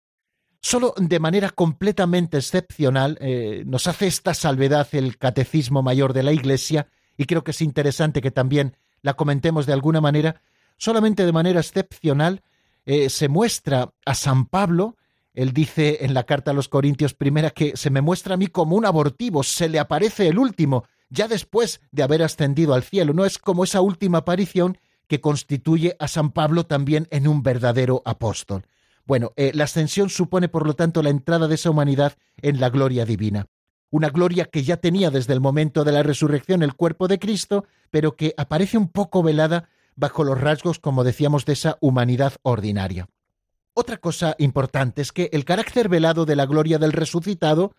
[SPEAKER 1] Solo de manera completamente excepcional eh, nos hace esta salvedad el Catecismo Mayor de la Iglesia, y creo que es interesante que también la comentemos de alguna manera, solamente de manera excepcional eh, se muestra a San Pablo, él dice en la carta a los Corintios primera que se me muestra a mí como un abortivo, se le aparece el último, ya después de haber ascendido al cielo, no es como esa última aparición que constituye a San Pablo también en un verdadero apóstol. Bueno, eh, la ascensión supone, por lo tanto, la entrada de esa humanidad en la gloria divina. Una gloria que ya tenía desde el momento de la resurrección el cuerpo de Cristo, pero que aparece un poco velada bajo los rasgos, como decíamos, de esa humanidad ordinaria. Otra cosa importante es que el carácter velado de la gloria del resucitado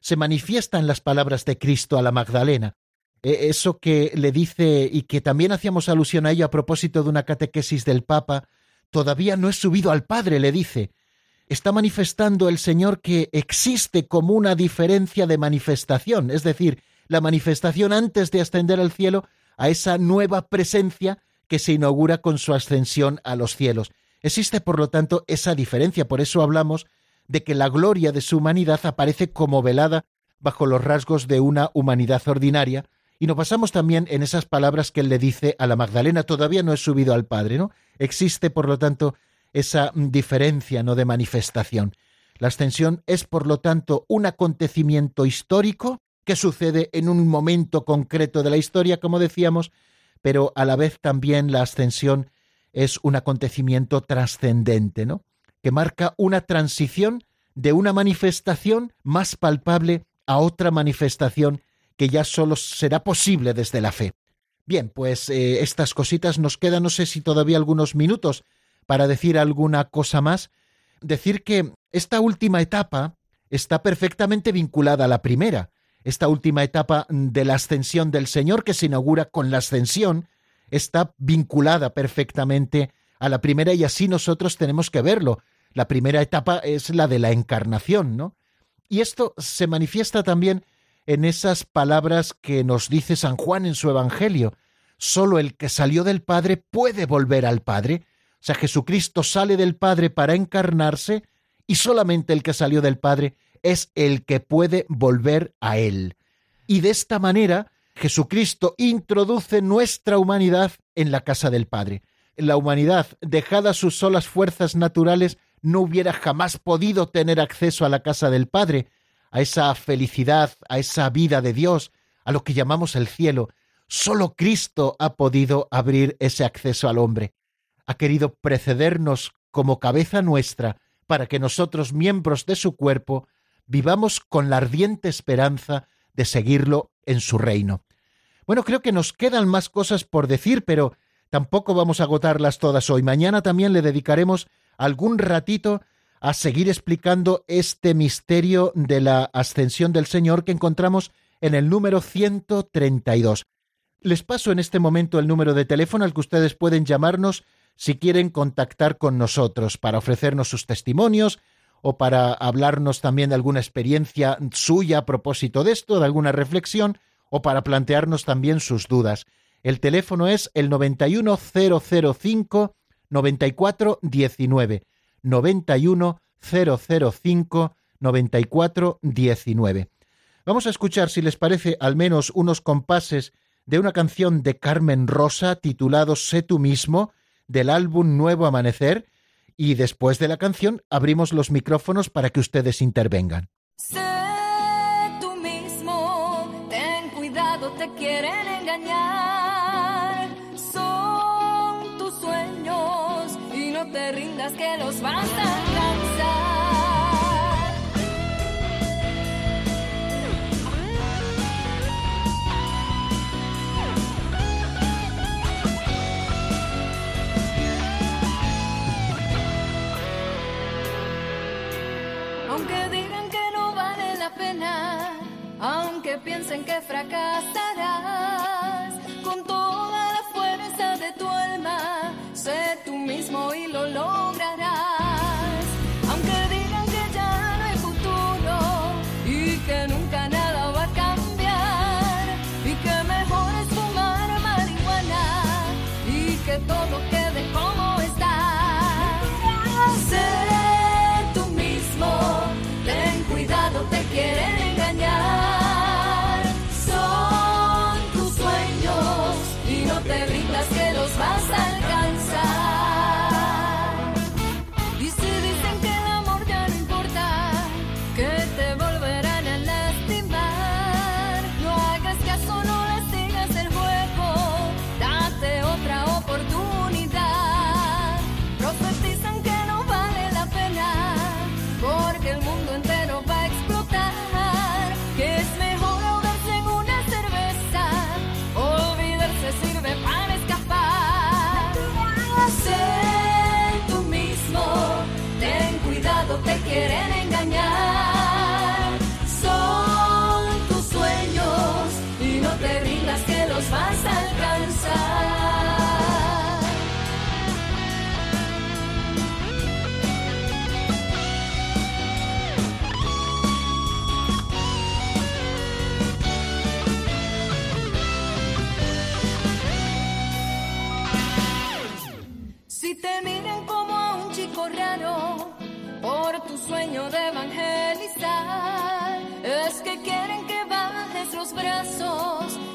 [SPEAKER 1] se manifiesta en las palabras de Cristo a la Magdalena. E, eso que le dice y que también hacíamos alusión a ello a propósito de una catequesis del Papa, todavía no he subido al Padre, le dice. Está manifestando el Señor que existe como una diferencia de manifestación, es decir, la manifestación antes de ascender al cielo a esa nueva presencia que se inaugura con su ascensión a los cielos. Existe, por lo tanto, esa diferencia, por eso hablamos de que la gloria de su humanidad aparece como velada bajo los rasgos de una humanidad ordinaria, y nos basamos también en esas palabras que él le dice a la Magdalena, todavía no he subido al Padre, ¿no? Existe, por lo tanto, esa diferencia, ¿no?, de manifestación. La ascensión es, por lo tanto, un acontecimiento histórico que sucede en un momento concreto de la historia, como decíamos, pero a la vez también la ascensión es un acontecimiento trascendente, ¿no? Que marca una transición de una manifestación más palpable a otra manifestación que ya solo será posible desde la fe. Bien, pues eh, estas cositas nos quedan, no sé si todavía algunos minutos para decir alguna cosa más. Decir que esta última etapa está perfectamente vinculada a la primera. Esta última etapa de la ascensión del Señor que se inaugura con la ascensión está vinculada perfectamente a la primera y así nosotros tenemos que verlo. La primera etapa es la de la encarnación, ¿no? Y esto se manifiesta también en esas palabras que nos dice San Juan en su Evangelio. Solo el que salió del Padre puede volver al Padre. O sea, Jesucristo sale del Padre para encarnarse y solamente el que salió del Padre es el que puede volver a Él. Y de esta manera, Jesucristo introduce nuestra humanidad en la casa del Padre. La humanidad, dejada sus solas fuerzas naturales, no hubiera jamás podido tener acceso a la casa del Padre, a esa felicidad, a esa vida de Dios, a lo que llamamos el cielo. Solo Cristo ha podido abrir ese acceso al hombre. Ha querido precedernos como cabeza nuestra para que nosotros, miembros de su cuerpo, vivamos con la ardiente esperanza de seguirlo en su reino. Bueno, creo que nos quedan más cosas por decir, pero tampoco vamos a agotarlas todas hoy. Mañana también le dedicaremos algún ratito a seguir explicando este misterio de la ascensión del Señor que encontramos en el número 132. Les paso en este momento el número de teléfono al que ustedes pueden llamarnos si quieren contactar con nosotros para ofrecernos sus testimonios o para hablarnos también de alguna experiencia suya a propósito de esto, de alguna reflexión, o para plantearnos también sus dudas. El teléfono es el 91005 9419 91005 9419. Vamos a escuchar, si les parece, al menos unos compases de una canción de Carmen Rosa titulado Sé tú mismo, del álbum Nuevo Amanecer, y después de la canción abrimos los micrófonos para que ustedes intervengan.
[SPEAKER 5] Sé tú mismo, ten cuidado, te quieren engañar. Son tus sueños y no te rindas que los van a piensen que fracasarás, con toda la fuerza de tu alma, sé tú mismo y lo lograrás.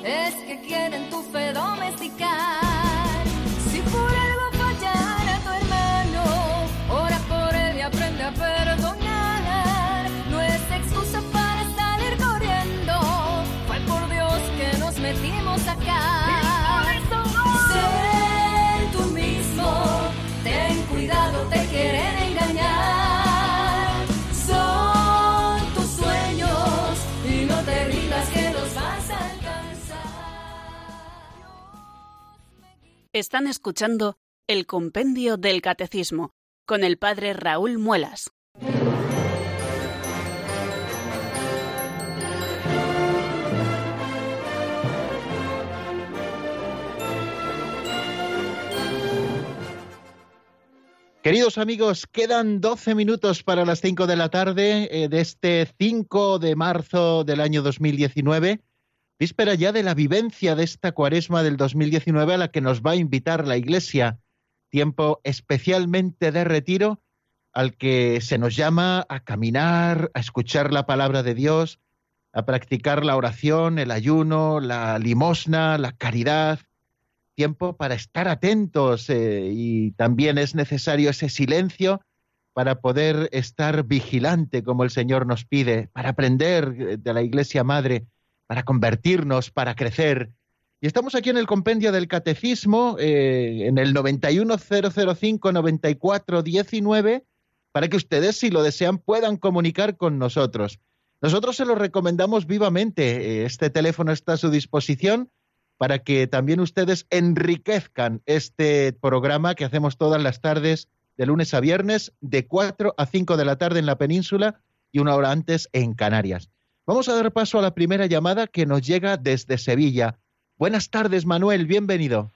[SPEAKER 5] Es que quieren tu fe domesticar.
[SPEAKER 6] Están escuchando el Compendio del Catecismo con el Padre Raúl Muelas.
[SPEAKER 1] Queridos amigos, quedan 12 minutos para las 5 de la tarde eh, de este 5 de marzo del año 2019, víspera ya de la vivencia de esta cuaresma del 2019 a la que nos va a invitar la Iglesia, tiempo especialmente de retiro al que se nos llama a caminar, a escuchar la palabra de Dios, a practicar la oración, el ayuno, la limosna, la caridad, tiempo para estar atentos eh, y también es necesario ese silencio para poder estar vigilante como el Señor nos pide, para aprender eh, de la Iglesia Madre, para convertirnos, para crecer. Y estamos aquí en el compendio del Catecismo, eh, en el 910059419, para que ustedes, si lo desean, puedan comunicar con nosotros. Nosotros se lo recomendamos vivamente. Este teléfono está a su disposición para que también ustedes enriquezcan este programa que hacemos todas las tardes, de lunes a viernes, de 4 a 5 de la tarde en la península y una hora antes en Canarias. Vamos a dar paso a la primera llamada que nos llega desde Sevilla. Buenas tardes, Manuel, bienvenido.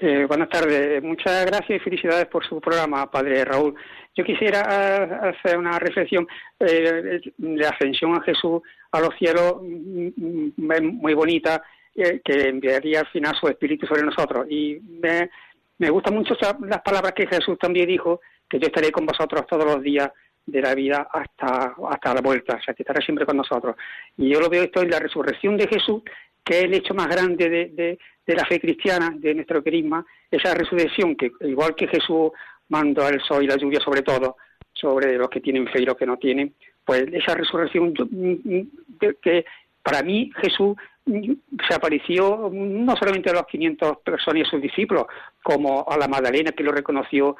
[SPEAKER 7] Eh, buenas tardes, muchas gracias y felicidades por su programa, Padre Raúl. Yo quisiera ah, hacer una reflexión eh, de ascensión a Jesús a los cielos mm, mm, muy bonita eh, que enviaría al final su espíritu sobre nosotros. Y me, me gustan mucho las palabras que Jesús también dijo, que yo estaré con vosotros todos los días de la vida hasta, hasta la vuelta, o sea, que estará siempre con nosotros. Y yo lo veo esto en la resurrección de Jesús, que es el hecho más grande de, de, de la fe cristiana, de nuestro querisma, esa resurrección que, igual que Jesús mandó el sol y la lluvia sobre todo, sobre los que tienen fe y los que no tienen, pues esa resurrección yo, que para mí Jesús se apareció no solamente a los 500 personas y a sus discípulos, como a la Magdalena que lo reconoció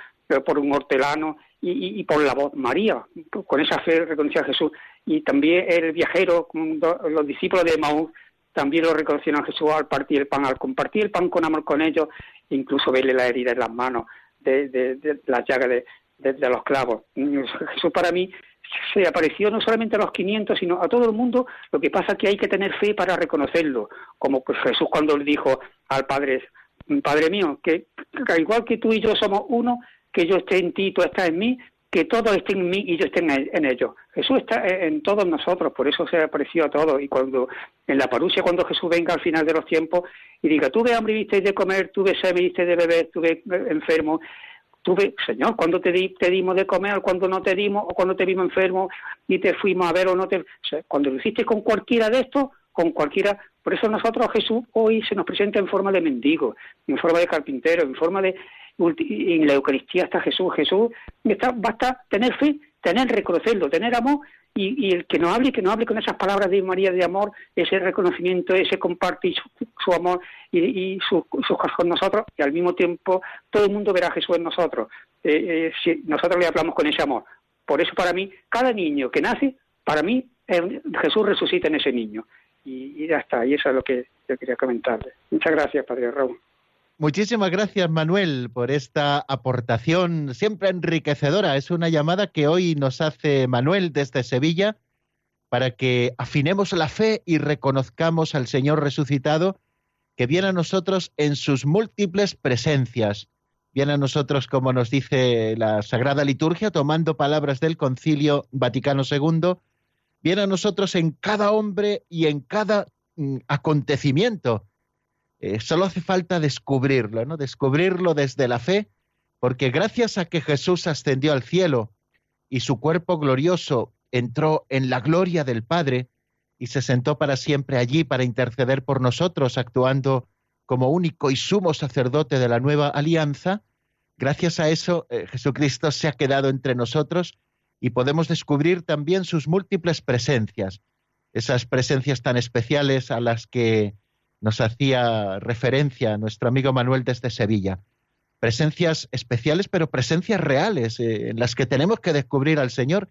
[SPEAKER 7] por un hortelano y, por la voz María, con esa fe reconoció a Jesús. Y también el viajero, los discípulos de Maús, también lo reconocieron a Jesús al partir el pan, al compartir el pan con amor con ellos, incluso verle la herida en las manos, de, de, las llagas de, de, los clavos. Jesús para mí se apareció no solamente a los 500, sino a todo el mundo. Lo que pasa es que hay que tener fe para reconocerlo, como Jesús cuando le dijo al Padre, Padre mío, que igual que tú y yo somos uno, que yo esté en ti, tú estás en mí, que todos estén en mí y yo esté en, ellos. Jesús está en todos nosotros, por eso se apareció a todos. Y cuando en la parusia, cuando Jesús venga al final de los tiempos y diga, tuve hambre y viste de comer, tuve sed y viste de beber, tuve enfermo, Señor, cuando te, dimos de comer, cuando no te dimos, o cuando te vimos enfermo y te fuimos a ver o no te... cuando lo hiciste con cualquiera de estos, con cualquiera... Por eso nosotros Jesús hoy se nos presenta en forma de mendigo, en forma de carpintero, en forma de en la Eucaristía está Jesús. Jesús basta tener fe, tener, reconocerlo, tener amor y, el que nos hable, que nos hable con esas palabras de María de amor, ese reconocimiento, ese compartir su, amor y, sus cosas con nosotros y al mismo tiempo todo el mundo verá a Jesús en nosotros. Eh, eh, si nosotros le hablamos con ese amor. Por eso para mí, cada niño que nace, para mí Jesús resucita en ese niño. Y, y ya está, y eso es lo que yo quería comentarle. Muchas gracias, Padre Raúl.
[SPEAKER 1] Muchísimas gracias, Manuel, por esta aportación siempre enriquecedora. Es una llamada que hoy nos hace Manuel desde Sevilla para que afinemos la fe y reconozcamos al Señor resucitado que viene a nosotros en sus múltiples presencias. Viene a nosotros, como nos dice la Sagrada Liturgia, tomando palabras del Concilio Vaticano II, viene a nosotros en cada hombre y en cada mm, acontecimiento eh, solo hace falta descubrirlo, ¿no? Descubrirlo desde la fe, porque gracias a que Jesús ascendió al cielo y su cuerpo glorioso entró en la gloria del Padre y se sentó para siempre allí para interceder por nosotros, actuando como único y sumo sacerdote de la nueva alianza, gracias a eso eh, Jesucristo se ha quedado entre nosotros y podemos descubrir también sus múltiples presencias, esas presencias tan especiales a las que nos hacía referencia nuestro amigo Manuel desde Sevilla. Presencias especiales, pero presencias reales, eh, en las que tenemos que descubrir al Señor,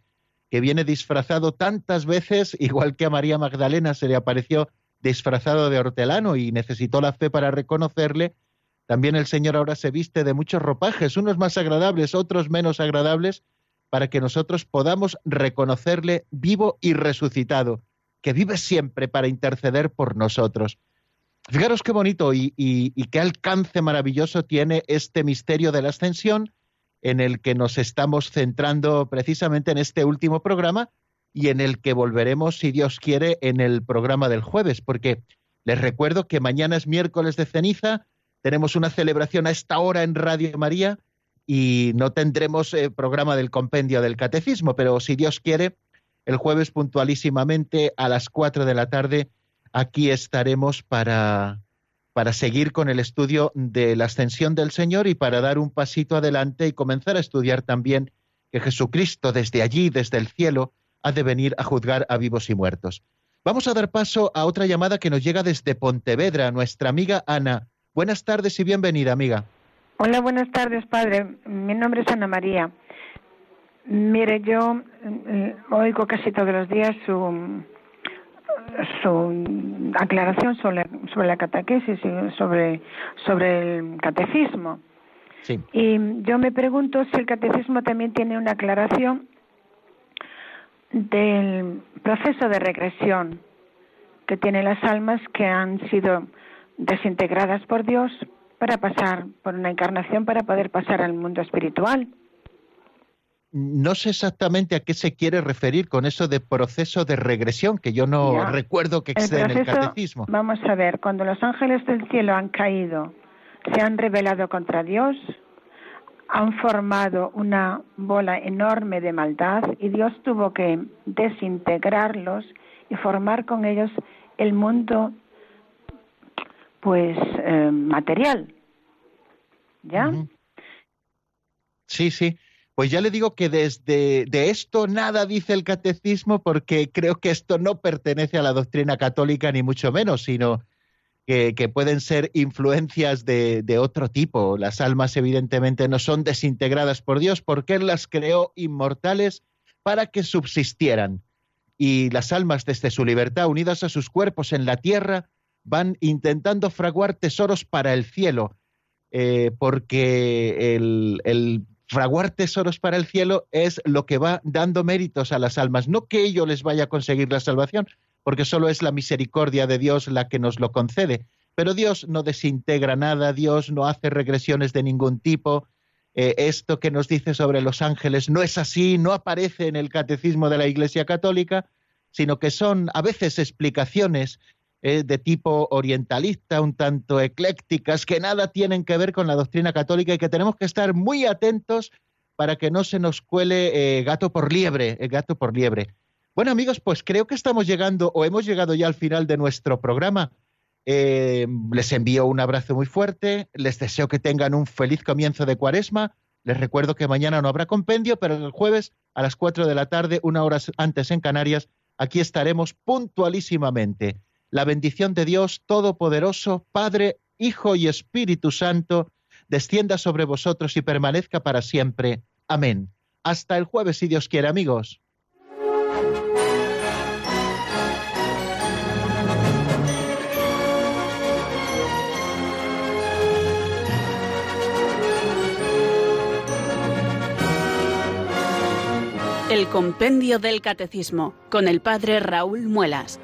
[SPEAKER 1] que viene disfrazado tantas veces, igual que a María Magdalena se le apareció disfrazado de hortelano y necesitó la fe para reconocerle, también el Señor ahora se viste de muchos ropajes, unos más agradables, otros menos agradables, para que nosotros podamos reconocerle vivo y resucitado, que vive siempre para interceder por nosotros. Fijaros qué bonito y, qué alcance maravilloso tiene este misterio de la ascensión en el que nos estamos centrando precisamente en este último programa y en el que volveremos, si Dios quiere, en el programa del jueves, porque les recuerdo que mañana es miércoles de ceniza, tenemos una celebración a esta hora en Radio María y no tendremos eh, programa del compendio del catecismo, pero si Dios quiere, el jueves puntualísimamente a las cuatro de la tarde aquí estaremos para, para seguir con el estudio de la ascensión del Señor y para dar un pasito adelante y comenzar a estudiar también que Jesucristo desde allí, desde el cielo, ha de venir a juzgar a vivos y muertos. Vamos a dar paso a otra llamada que nos llega desde Pontevedra, nuestra amiga Ana. Buenas tardes y bienvenida, amiga.
[SPEAKER 8] Hola, buenas tardes, padre. Mi nombre es Ana María. Mire, yo mm, oigo casi todos los días su, su aclaración sobre, sobre la catequesis y sobre, sobre el catecismo. Y yo me pregunto si el catecismo también tiene una aclaración del proceso de regresión que tienen las almas que han sido desintegradas por Dios para pasar por una encarnación para poder pasar al mundo espiritual
[SPEAKER 1] no sé exactamente a qué se quiere referir con eso de proceso de regresión, que yo no recuerdo que existe en el catecismo.
[SPEAKER 8] Vamos a ver, cuando los ángeles del cielo han caído, se han rebelado contra Dios, han formado una bola enorme de maldad y Dios tuvo que desintegrarlos y formar con ellos el mundo pues eh, material. ¿Ya?
[SPEAKER 1] Sí, sí. Pues ya le digo que desde de esto nada dice el catecismo porque creo que esto no pertenece a la doctrina católica ni mucho menos, sino que, pueden ser influencias de, de, otro tipo. Las almas evidentemente no son desintegradas por Dios porque Él las creó inmortales para que subsistieran. Y las almas desde su libertad unidas a sus cuerpos en la tierra van intentando fraguar tesoros para el cielo, eh, porque el, el fraguar tesoros para el cielo es lo que va dando méritos a las almas, no que ello les vaya a conseguir la salvación, porque solo es la misericordia de Dios la que nos lo concede. Pero Dios no desintegra nada, Dios no hace regresiones de ningún tipo. Eh, esto que nos dice sobre los ángeles no es así, no aparece en el catecismo de la Iglesia Católica, sino que son a veces explicaciones eh, de tipo orientalista, un tanto eclécticas, que nada tienen que ver con la doctrina católica y que tenemos que estar muy atentos para que no se nos cuele eh, gato por liebre, eh, gato por liebre. Bueno amigos, pues creo que estamos llegando o hemos llegado ya al final de nuestro programa. les envío un abrazo muy fuerte, les deseo que tengan un feliz comienzo de cuaresma. Les recuerdo que mañana no habrá compendio, pero el jueves a las 4 de la tarde, una hora antes en Canarias, aquí estaremos puntualísimamente la bendición de Dios Todopoderoso, Padre, Hijo y Espíritu Santo, descienda sobre vosotros y permanezca para siempre. Amén. Hasta el jueves, si Dios quiere, amigos.
[SPEAKER 6] El Compendio del Catecismo con el Padre Raúl Muelas.